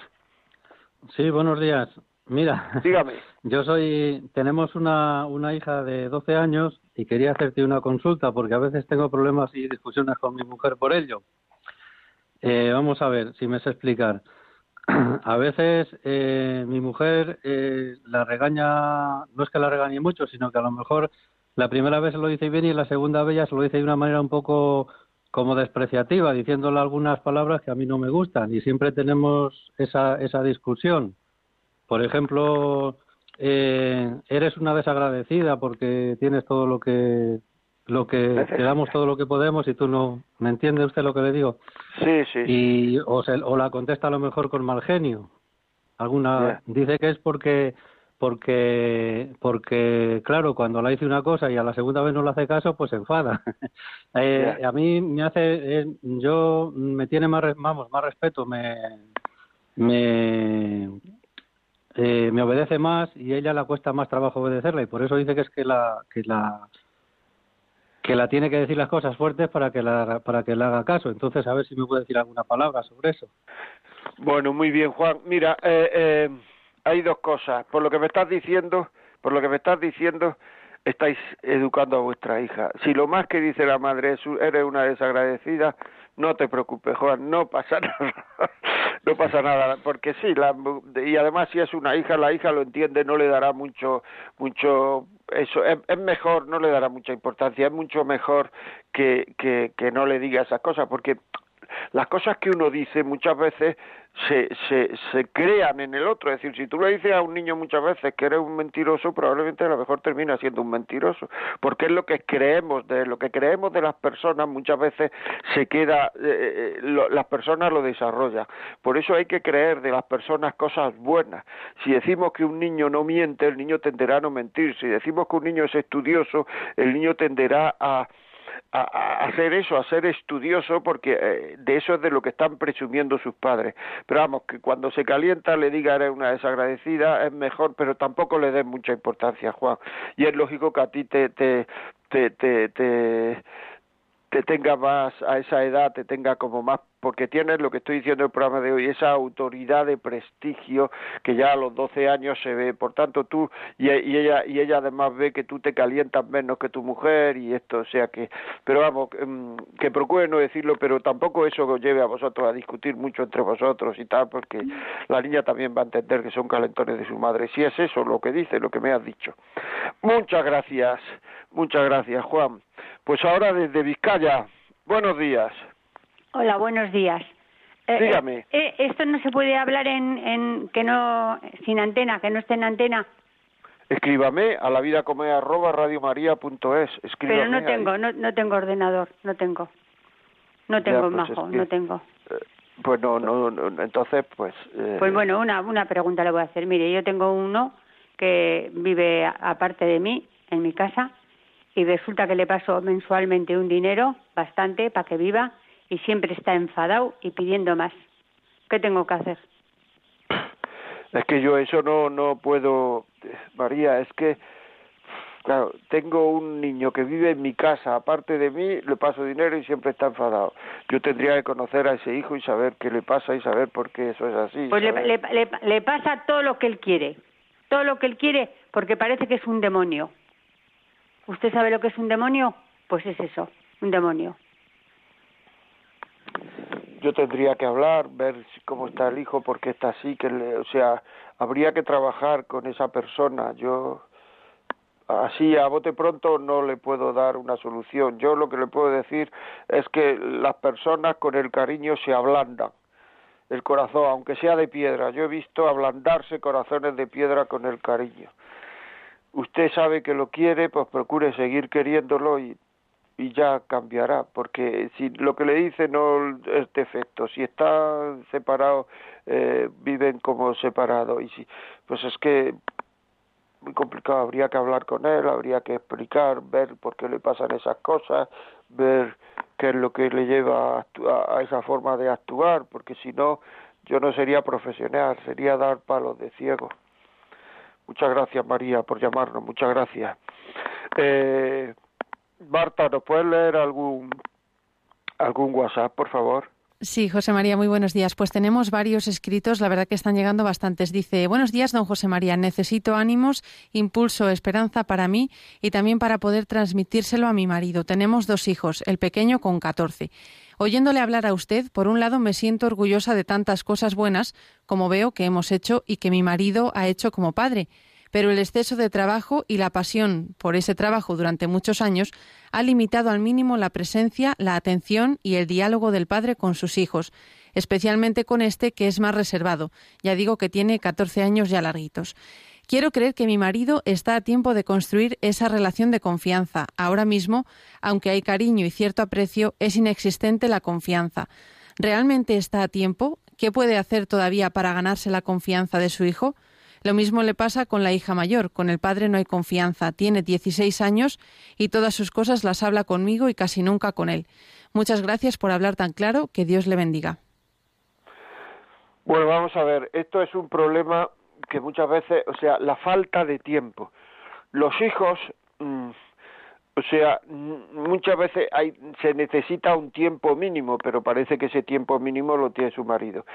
Sí, buenos días. Mira, dígame. Yo soy, tenemos una, una hija de 12 años y quería hacerte una consulta porque a veces tengo problemas y discusiones con mi mujer por ello. Eh, vamos a ver si me sé explicar. A veces eh, mi mujer eh, la regaña, no es que la regañe mucho, sino que a lo mejor la primera vez se lo dice bien y la segunda vez ya se lo dice de una manera un poco como despreciativa, diciéndole algunas palabras que a mí no me gustan y siempre tenemos esa, esa discusión. Por ejemplo, eh, eres una desagradecida porque tienes todo lo que lo que te damos todo lo que podemos y tú no me entiende usted lo que le digo sí sí. Y o, se, o la contesta a lo mejor con mal genio. Alguna dice que es porque porque porque claro cuando la dice una cosa y a la segunda vez no le hace caso pues se enfada. Eh, a mí me hace eh, yo me tiene más vamos más respeto me me eh, me obedece más y a ella le cuesta más trabajo obedecerla y por eso dice que es que la que la que la tiene que decir las cosas fuertes para que la para que le haga caso. Entonces a ver si me puede decir alguna palabra sobre eso. Bueno muy bien Juan. Mira eh, eh, hay dos cosas. Por lo que me estás diciendo por lo que me estás diciendo estáis educando a vuestra hija si lo más que dice la madre es eres una desagradecida no te preocupes, Juan, no pasa nada. no pasa nada, porque sí, la, y además si es una hija, la hija lo entiende, no le dará mucho, mucho, eso, es, es mejor, no le dará mucha importancia, es mucho mejor que, que, que no le diga esas cosas, porque las cosas que uno dice muchas veces se, se, se crean en el otro. Es decir, si tú le dices a un niño muchas veces que eres un mentiroso, probablemente a lo mejor termina siendo un mentiroso, porque es lo que creemos de lo que creemos de las personas muchas veces se queda, eh, eh las personas lo desarrollan. Por eso hay que creer de las personas cosas buenas. Si decimos que un niño no miente, el niño tenderá a no mentir. Si decimos que un niño es estudioso, el niño tenderá a a, hacer eso, a ser estudioso, porque eh, de eso es de lo que están presumiendo sus padres. Pero vamos, que cuando se calienta le diga eres una desagradecida, es mejor, pero tampoco le den mucha importancia, Juan. Y es lógico que a ti te, te, te, te te tenga más a esa edad, te tenga como más, porque tienes lo que estoy diciendo en el programa de hoy, esa autoridad de prestigio que ya a los 12 años se ve. Por tanto, tú y, ella y ella además ve que tú te calientas menos que tu mujer y esto, o sea que, pero vamos, em, que procure no decirlo, pero tampoco eso os lleve a vosotros a discutir mucho entre vosotros y tal, porque la niña también va a entender que son calentones de su madre. Si es eso lo que dice, lo que me has dicho. Muchas gracias, muchas gracias, Juan. Pues ahora desde Vizcaya. Buenos días. Hola, buenos días. Eh, Dígame. Eh, eh, esto no se puede hablar en, en que no sin antena, que no esté en antena. Escríbame a la vida come arroba radiomaria.es. Pero no tengo, no, no tengo ordenador, no tengo. No tengo, pues majo, no tengo. pues no, no, entonces pues... Pues bueno, una, una pregunta le voy a hacer. Mire, yo tengo uno que vive aparte de mí, en mi casa, y resulta que le paso mensualmente un dinero, bastante, para que viva, y siempre está enfadado y pidiendo más. ¿Qué tengo que hacer? Es que yo eso no, no puedo, María, es que, claro, tengo un niño que vive en mi casa, aparte de mí, le paso dinero y siempre está enfadado. Yo tendría que conocer a ese hijo y saber qué le pasa y saber por qué eso es así. Pues le, le, le pasa todo lo que él quiere, todo lo que él quiere, porque parece que es un demonio. ¿Usted sabe lo que es un demonio? Pues es eso, un demonio. Yo tendría que hablar, ver cómo está el hijo, por qué está así, que le, o sea, habría que trabajar con esa persona. Yo así a bote pronto no le puedo dar una solución. Yo lo que le puedo decir es que las personas con el cariño se ablandan el corazón, aunque sea de piedra. Yo he visto ablandarse corazones de piedra con el cariño. usted sabe que lo quiere, pues procure seguir queriéndolo y, y ya cambiará, porque si lo que le dice no es defecto, si está separado, eh, viven como separados, y si, pues es que muy complicado, habría que hablar con él, habría que explicar, ver por qué le pasan esas cosas, ver qué es lo que le lleva a, a esa forma de actuar, porque si no, yo no sería profesional, sería dar palos de ciego. Muchas gracias, María, por llamarnos. Muchas gracias. Eh, Marta, ¿nos puedes leer algún, algún WhatsApp, por favor? Sí, José María, muy buenos días. Pues tenemos varios escritos, la verdad que están llegando bastantes. Dice, buenos días, don José María, necesito ánimos, impulso, esperanza para mí y también para poder transmitírselo a mi marido. Tenemos dos hijos, el pequeño con 14. Oyéndole hablar a usted, por un lado me siento orgullosa de tantas cosas buenas como veo que hemos hecho y que mi marido ha hecho como padre, pero el exceso de trabajo y la pasión por ese trabajo durante muchos años ha limitado al mínimo la presencia, la atención y el diálogo del padre con sus hijos, especialmente con este que es más reservado. Ya digo que tiene 14 años ya larguitos. Quiero creer que mi marido está a tiempo de construir esa relación de confianza. Ahora mismo, aunque hay cariño y cierto aprecio, es inexistente la confianza. ¿Realmente está a tiempo? ¿Qué puede hacer todavía para ganarse la confianza de su hijo? Lo mismo le pasa con la hija mayor. Con el padre no hay confianza. Tiene 16 años y todas sus cosas las habla conmigo y casi nunca con él. Muchas gracias por hablar tan claro. Que Dios le bendiga. Bueno, vamos a ver. Esto es un problema que muchas veces, o sea, la falta de tiempo. Los hijos, mm, o sea, muchas veces hay, se necesita un tiempo mínimo, pero parece que ese tiempo mínimo lo tiene su marido.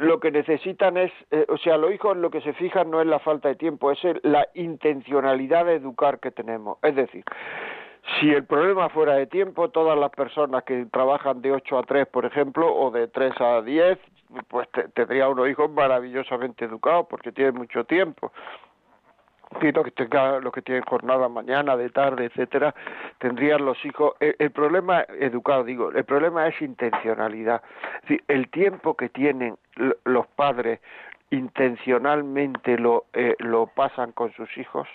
Lo que necesitan es, eh, o sea, los hijos lo que se fijan no es la falta de tiempo, es la intencionalidad de educar que tenemos. Es decir, si el problema fuera de tiempo, todas las personas que trabajan de 8 a 3, por ejemplo, o de 3 a 10, pues tendría unos hijos maravillosamente educados porque tienen mucho tiempo y que tenga los que tienen jornada mañana de tarde etcétera tendrían los hijos. El, problema educado digo el problema es intencionalidad. Es decir, el tiempo que tienen los padres intencionalmente lo eh, lo pasan con sus hijos.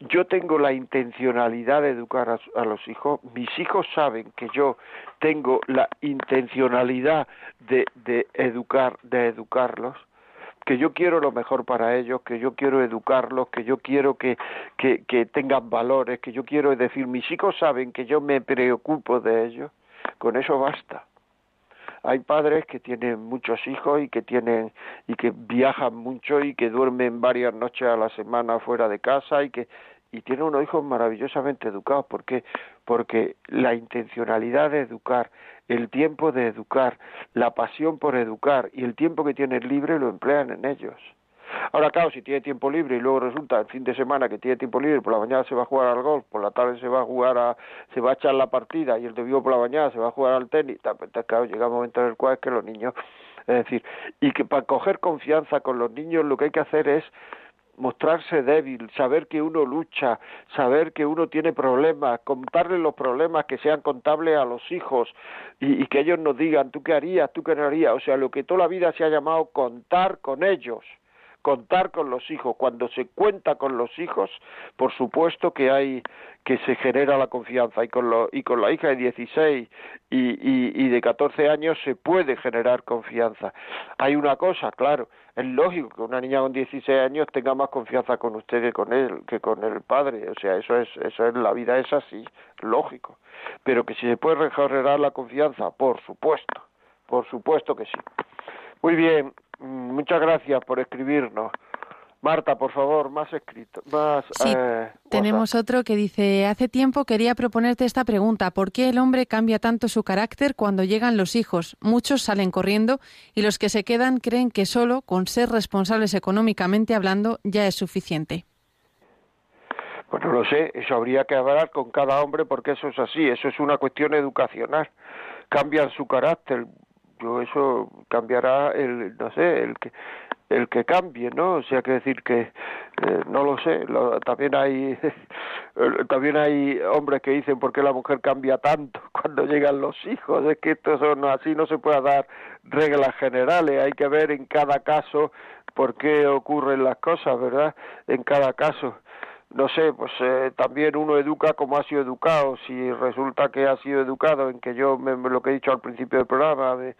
Yo tengo la intencionalidad de educar a, los hijos, mis hijos saben que yo tengo la intencionalidad de, de educar, de educarlos, que yo quiero lo mejor para ellos, que yo quiero educarlos, que yo quiero que, que, que tengan valores, que yo quiero decir, mis hijos saben que yo me preocupo de ellos, con eso basta. Hay padres que tienen muchos hijos y que tienen y que viajan mucho y que duermen varias noches a la semana fuera de casa y que y tienen unos hijos maravillosamente educados porque porque la intencionalidad de educar el tiempo de educar la pasión por educar y el tiempo que tienen libre lo emplean en ellos. Ahora, claro, si tiene tiempo libre y luego resulta el fin de semana que tiene tiempo libre, por la mañana se va a jugar al golf, por la tarde se va a jugar a, se va a echar la partida y el domingo por la mañana se va a jugar al tenis, pues, claro, llega un momento en el cual es que los niños, es decir, y que para coger confianza con los niños lo que hay que hacer es mostrarse débil, saber que uno lucha, saber que uno tiene problemas, contarle los problemas que sean contables a los hijos y, y, que ellos nos digan, tú qué harías, tú qué no harías, o sea, lo que toda la vida se ha llamado contar con ellos contar con los hijos. Cuando se cuenta con los hijos, por supuesto que hay que se genera la confianza y con, lo, y con la hija de 16 y, de 14 años se puede generar confianza. Hay una cosa, claro, es lógico que una niña con 16 años tenga más confianza con usted que con él, que con el padre, o sea, eso es, eso es, la vida es así, lógico. Pero que si se puede generar la confianza, por supuesto, por supuesto que sí. Muy bien, muchas gracias por escribirnos. Marta, por favor, más escrito, más. Sí, eh, tenemos otro que dice: Hace tiempo quería proponerte esta pregunta: ¿Por qué el hombre cambia tanto su carácter cuando llegan los hijos? Muchos salen corriendo y los que se quedan creen que solo con ser responsables económicamente hablando ya es suficiente. Pues no lo sé, eso habría que hablar con cada hombre porque eso es así, eso es una cuestión educacional. Cambian su carácter, yo eso cambiará el no sé el que el que cambie no o sea que decir que eh, no lo sé también hay también hay hombres que dicen por qué la mujer cambia tanto cuando llegan los hijos es que esto son así no se puede dar reglas generales hay que ver en cada caso por qué ocurren las cosas, ¿verdad? En cada caso no sé, pues eh, también uno educa como ha sido educado. Si resulta que ha sido educado en que yo, me, lo que he dicho al principio del programa, de,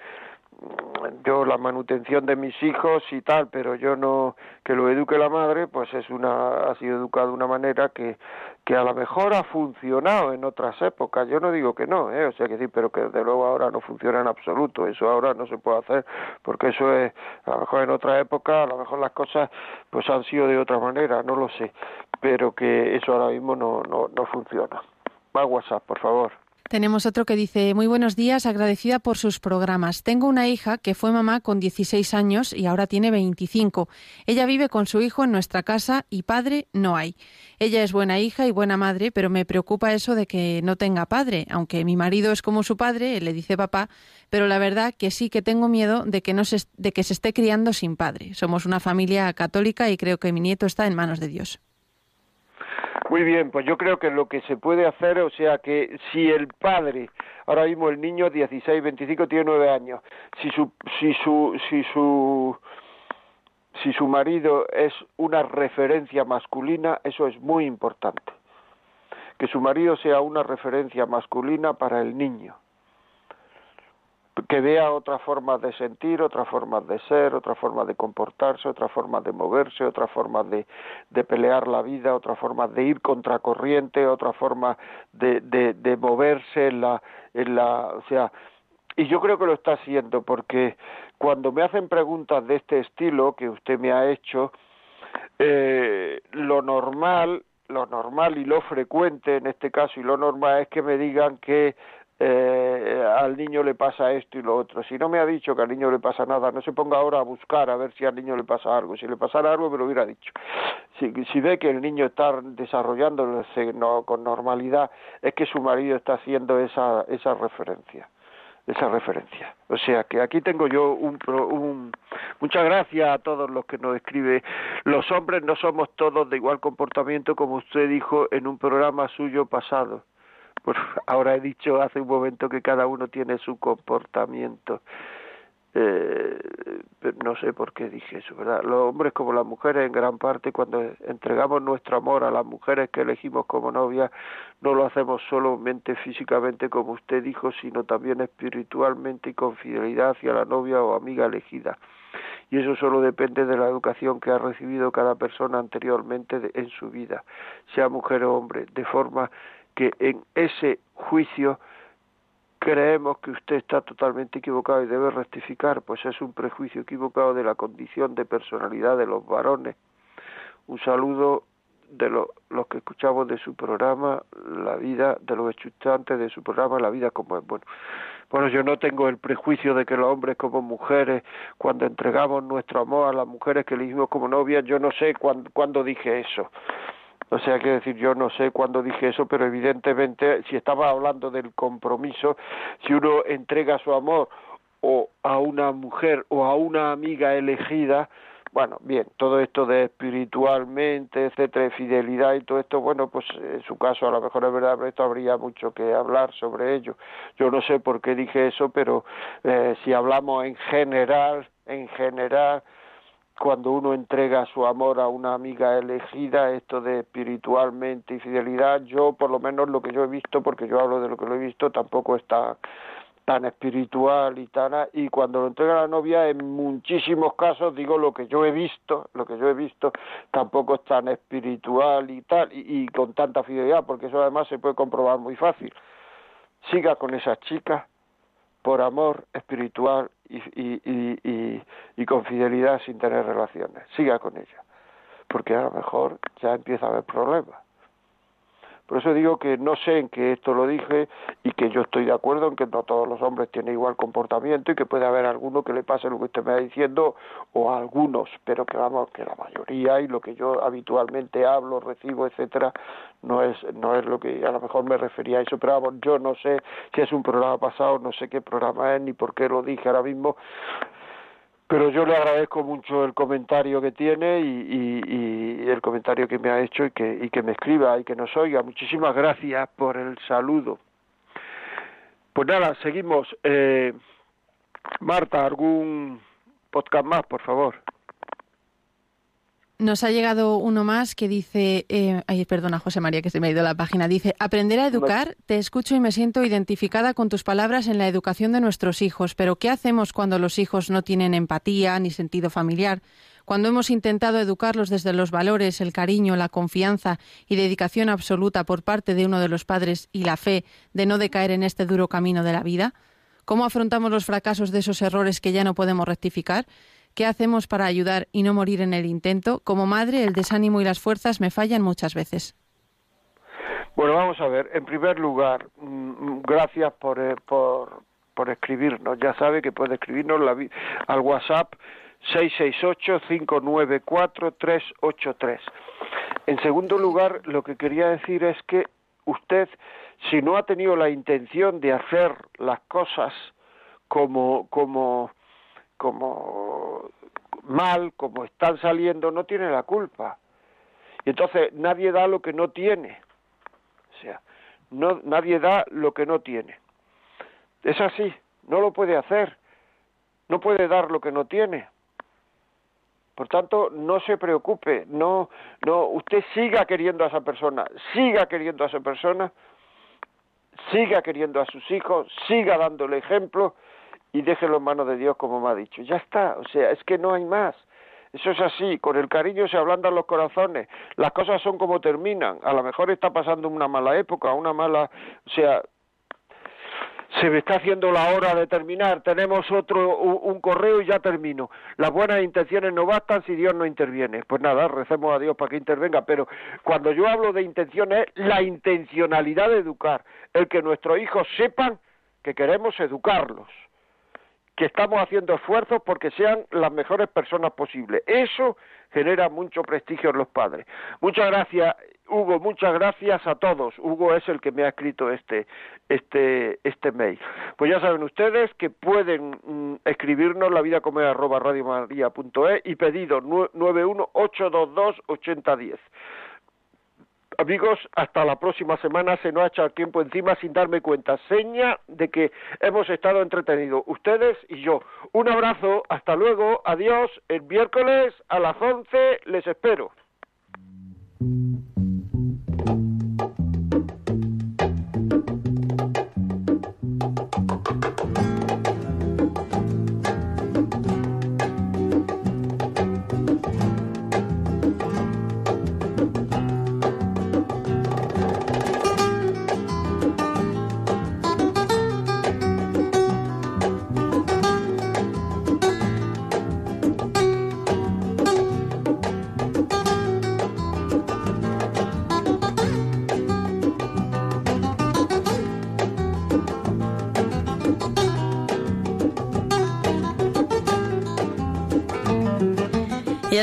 yo la manutención de mis hijos y tal, pero yo no que lo eduque la madre, pues es una ha sido educado de una manera que que a lo mejor ha funcionado en otras épocas. Yo no digo que no, ¿eh? o sea que decir, pero que de luego ahora no funciona en absoluto. Eso ahora no se puede hacer porque eso es a lo mejor en otra época, a lo mejor las cosas pues han sido de otra manera, no lo sé, pero que eso ahora mismo no no no funciona. Va WhatsApp, por favor. Tenemos otro que dice, muy buenos días, agradecida por sus programas. Tengo una hija que fue mamá con 16 años y ahora tiene 25. Ella vive con su hijo en nuestra casa y padre no hay. Ella es buena hija y buena madre, pero me preocupa eso de que no tenga padre, aunque mi marido es como su padre, le dice papá, pero la verdad que sí que tengo miedo de que, no se, de que se esté criando sin padre. Somos una familia católica y creo que mi nieto está en manos de Dios. Muy bien, pues yo creo que lo que se puede hacer, o sea, que si el padre, ahora mismo el niño 16, 25 tiene 9 años, si su si su si su si su marido es una referencia masculina, eso es muy importante. Que su marido sea una referencia masculina para el niño que vea otras formas de sentir, otras formas de ser, otras formas de comportarse, otras formas de moverse, otras formas de, de pelear la vida, otras formas de ir contracorriente, otras formas de, de, de moverse en la, en la, o sea, y yo creo que lo está haciendo porque cuando me hacen preguntas de este estilo que usted me ha hecho, eh, lo normal, lo normal y lo frecuente en este caso y lo normal es que me digan que eh, al niño le pasa esto y lo otro. Si no me ha dicho que al niño le pasa nada, no se ponga ahora a buscar a ver si al niño le pasa algo. Si le pasara algo, me lo hubiera dicho. Si, si ve que el niño está desarrollándose con normalidad, es que su marido está haciendo esa, esa referencia esa referencia. O sea que aquí tengo yo un, un muchas gracias a todos los que nos escriben. Los hombres no somos todos de igual comportamiento como usted dijo en un programa suyo pasado pues ahora he dicho hace un momento que cada uno tiene su comportamiento. Eh, no sé por qué dije eso, ¿verdad? Los hombres como las mujeres, en gran parte, cuando entregamos nuestro amor a las mujeres que elegimos como novia, no lo hacemos solamente físicamente, como usted dijo, sino también espiritualmente y con fidelidad hacia la novia o amiga elegida. Y eso solo depende de la educación que ha recibido cada persona anteriormente en su vida, sea mujer o hombre, de forma que en ese juicio creemos que usted está totalmente equivocado y debe rectificar, pues es un prejuicio equivocado de la condición de personalidad de los varones. Un saludo de los que escuchamos de su programa, la vida, de los escuchantes de su programa, la vida como es. Bueno, bueno, yo no tengo el prejuicio de que los hombres como mujeres, cuando entregamos nuestro amor a las mujeres que elegimos como novias, yo no sé cuándo dije eso. O sea, que decir, yo no sé cuándo dije eso, pero evidentemente, si estaba hablando del compromiso, si uno entrega su amor o a una mujer o a una amiga elegida, bueno, bien, todo esto de espiritualmente, etcétera, fidelidad y todo esto, bueno, pues en su caso a lo mejor es verdad, pero esto habría mucho que hablar sobre ello. Yo no sé por qué dije eso, pero eh, si hablamos en general, en general, cuando uno entrega su amor a una amiga elegida, esto de espiritualmente y fidelidad, yo por lo menos lo que yo he visto, porque yo hablo de lo que lo he visto, tampoco está tan espiritual y tan y cuando lo entrega la novia en muchísimos casos digo lo que yo he visto lo que yo he visto tampoco es tan espiritual y tal y, y con tanta fidelidad porque eso además se puede comprobar muy fácil. Siga con esas chicas por amor espiritual y, y, y, y, con fidelidad sin tener relaciones. Siga con ella, porque a lo mejor ya empieza a haber problemas. Por eso digo que no sé en qué esto lo dije y que yo estoy de acuerdo en que no todos los hombres tienen igual comportamiento y que puede haber alguno que le pase lo que usted me está diciendo o algunos, pero que vamos, que la mayoría y lo que yo habitualmente hablo, recibo, etcétera, no es no es lo que a lo mejor me refería a eso, pero vamos, yo no sé si es un programa pasado, no sé qué programa es ni por qué lo dije ahora mismo, pero yo le agradezco mucho el comentario que tiene y, el comentario que me ha hecho y que, y que me escriba y que nos oiga. Muchísimas gracias por el saludo. Pues nada, seguimos. Eh, Marta, ¿algún podcast más, por favor? Nos ha llegado uno más que dice, eh, ay, perdona José María que se me ha ido la página, dice, aprender a educar, te escucho y me siento identificada con tus palabras en la educación de nuestros hijos, pero ¿qué hacemos cuando los hijos no tienen empatía ni sentido familiar? Cuando hemos intentado educarlos desde los valores, el cariño, la confianza y dedicación absoluta por parte de uno de los padres y la fe de no decaer en este duro camino de la vida? ¿Cómo afrontamos los fracasos de esos errores que ya no podemos rectificar? ¿Qué hacemos para ayudar y no morir en el intento? Como madre, el desánimo y las fuerzas me fallan muchas veces. Bueno, vamos a ver. En primer lugar, mm, gracias por, eh, por, por escribirnos. Ya sabe que puede escribirnos la, al WhatsApp 668-594-383. En segundo lugar, lo que quería decir es que usted, si no ha tenido la intención de hacer las cosas como, como como mal, como están saliendo, no tiene la culpa. Y entonces nadie da lo que no tiene. O sea, no, nadie da lo que no tiene. Es así, no lo puede hacer. No puede dar lo que no tiene. Por tanto, no se preocupe, no, no, usted siga queriendo a esa persona, siga queriendo a esa persona, siga queriendo a sus hijos, siga dándole ejemplo y déjelo en manos de Dios como me ha dicho. Ya está, o sea, es que no hay más. Eso es así, con el cariño se ablandan los corazones, las cosas son como terminan, a lo mejor está pasando una mala época, una mala, o sea, se me está haciendo la hora de terminar, tenemos otro, un, correo y ya termino. Las buenas intenciones no bastan si Dios no interviene. Pues nada, recemos a Dios para que intervenga, pero cuando yo hablo de intenciones, la intencionalidad de educar, el que nuestros hijos sepan que queremos educarlos que estamos haciendo esfuerzos porque sean las mejores personas posibles. Eso genera mucho prestigio en los padres. Muchas gracias, Hugo, muchas gracias a todos. Hugo es el que me ha escrito este, este, este mail. Pues ya saben ustedes que pueden mm, escribirnos la vida como arroba y pedido 918228010. Amigos, hasta la próxima semana. Se nos ha echado el tiempo encima sin darme cuenta. Seña de que hemos estado entretenidos, ustedes y yo. Un abrazo, hasta luego, adiós. El miércoles a las 11 les espero.